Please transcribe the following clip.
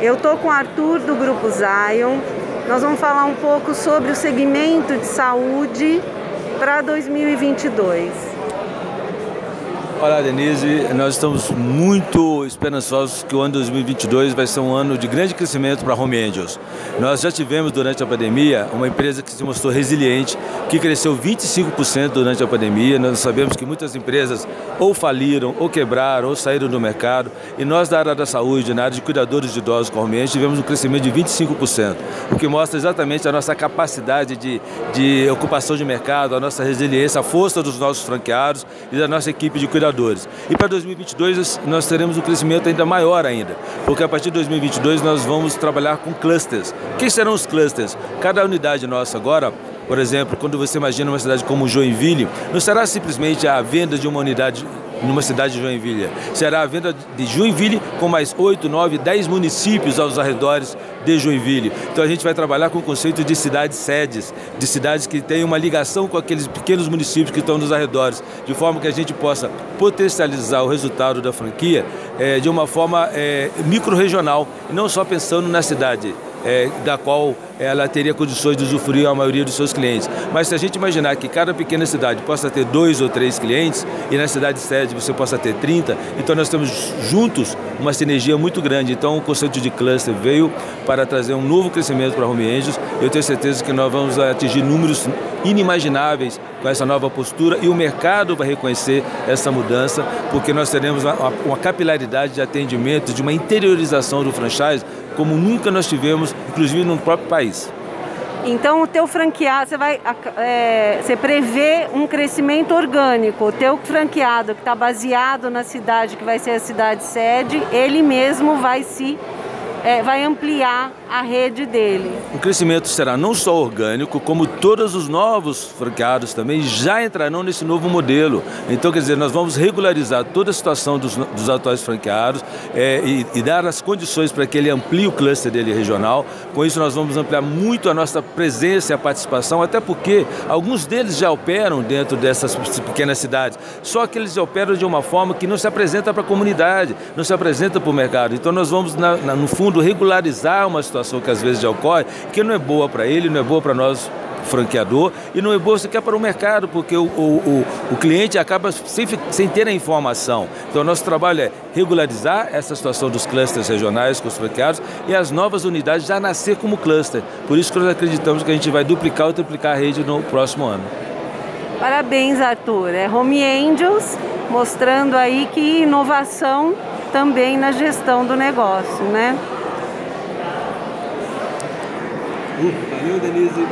Eu tô com o Arthur do Grupo Zion. Nós vamos falar um pouco sobre o segmento de saúde para 2022. Olá, Denise. Nós estamos muito esperançosos que o ano 2022 vai ser um ano de grande crescimento para a Home Angels. Nós já tivemos durante a pandemia uma empresa que se mostrou resiliente, que cresceu 25% durante a pandemia. Nós sabemos que muitas empresas ou faliram, ou quebraram, ou saíram do mercado. E nós, da área da saúde, na área de cuidadores de idosos com Home Angels, tivemos um crescimento de 25%, o que mostra exatamente a nossa capacidade de, de ocupação de mercado, a nossa resiliência, a força dos nossos franqueados e da nossa equipe de cuidadores e para 2022 nós teremos um crescimento ainda maior ainda, porque a partir de 2022 nós vamos trabalhar com clusters. Quem serão os clusters? Cada unidade nossa agora por exemplo, quando você imagina uma cidade como Joinville, não será simplesmente a venda de uma unidade numa cidade de Joinville. Será a venda de Joinville com mais 8, 9, 10 municípios aos arredores de Joinville. Então a gente vai trabalhar com o conceito de cidades sedes, de cidades que têm uma ligação com aqueles pequenos municípios que estão nos arredores, de forma que a gente possa potencializar o resultado da franquia é, de uma forma é, micro-regional, não só pensando na cidade é, da qual ela teria condições de usufruir a maioria dos seus clientes. Mas se a gente imaginar que cada pequena cidade possa ter dois ou três clientes e na cidade sede você possa ter 30, então nós temos juntos uma sinergia muito grande. Então o conceito de cluster veio para trazer um novo crescimento para a Home Angels. Eu tenho certeza que nós vamos atingir números inimagináveis com essa nova postura e o mercado vai reconhecer essa mudança, porque nós teremos uma, uma capilaridade de atendimento, de uma interiorização do franchise como nunca nós tivemos, inclusive no próprio país. Então o teu franqueado, você vai, é, você prevê um crescimento orgânico. O teu franqueado que está baseado na cidade que vai ser a cidade sede, ele mesmo vai se é, vai ampliar a rede dele. O crescimento será não só orgânico, como todos os novos franqueados também já entrarão nesse novo modelo. Então, quer dizer, nós vamos regularizar toda a situação dos, dos atuais franqueados é, e, e, dar as condições para que ele amplie o cluster dele regional. Com isso, nós vamos ampliar muito a nossa presença e a participação, até porque alguns deles já operam dentro dessas pequenas cidades, só que eles operam de uma forma que não se apresenta para a comunidade, não se apresenta para o mercado. Então, nós vamos, na, na, no fundo, regularizar uma situação que às vezes já ocorre, que não é boa para ele, não é boa para nós franqueador e não é boa sequer para o mercado, porque o, o, o, o cliente acaba sem, sem ter a informação. Então, nosso trabalho é regularizar essa situação dos clusters regionais com os franqueados e as novas unidades já nascer como cluster. Por isso que nós acreditamos que a gente vai duplicar ou triplicar a rede no próximo ano. Parabéns, Arthur. É Home Angels mostrando aí que inovação também na gestão do negócio, né? Valeu, Denise.